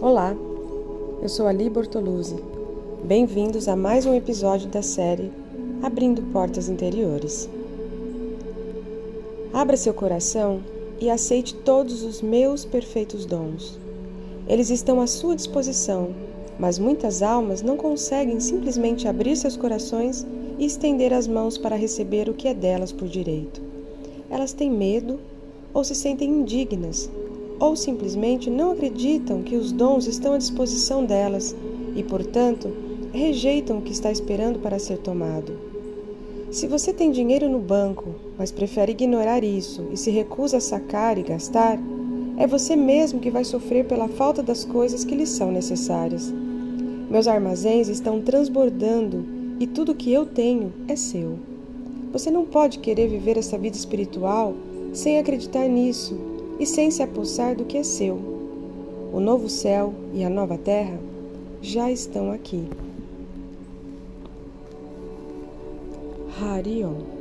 Olá, eu sou Ali Bortoluzzi. Bem-vindos a mais um episódio da série Abrindo Portas Interiores. Abra seu coração e aceite todos os meus perfeitos dons. Eles estão à sua disposição, mas muitas almas não conseguem simplesmente abrir seus corações e estender as mãos para receber o que é delas por direito. Elas têm medo ou se sentem indignas, ou simplesmente não acreditam que os dons estão à disposição delas e, portanto, rejeitam o que está esperando para ser tomado. Se você tem dinheiro no banco, mas prefere ignorar isso e se recusa a sacar e gastar, é você mesmo que vai sofrer pela falta das coisas que lhe são necessárias. Meus armazéns estão transbordando e tudo que eu tenho é seu. Você não pode querer viver essa vida espiritual sem acreditar nisso e sem se apossar do que é seu. O novo céu e a nova terra já estão aqui. Harion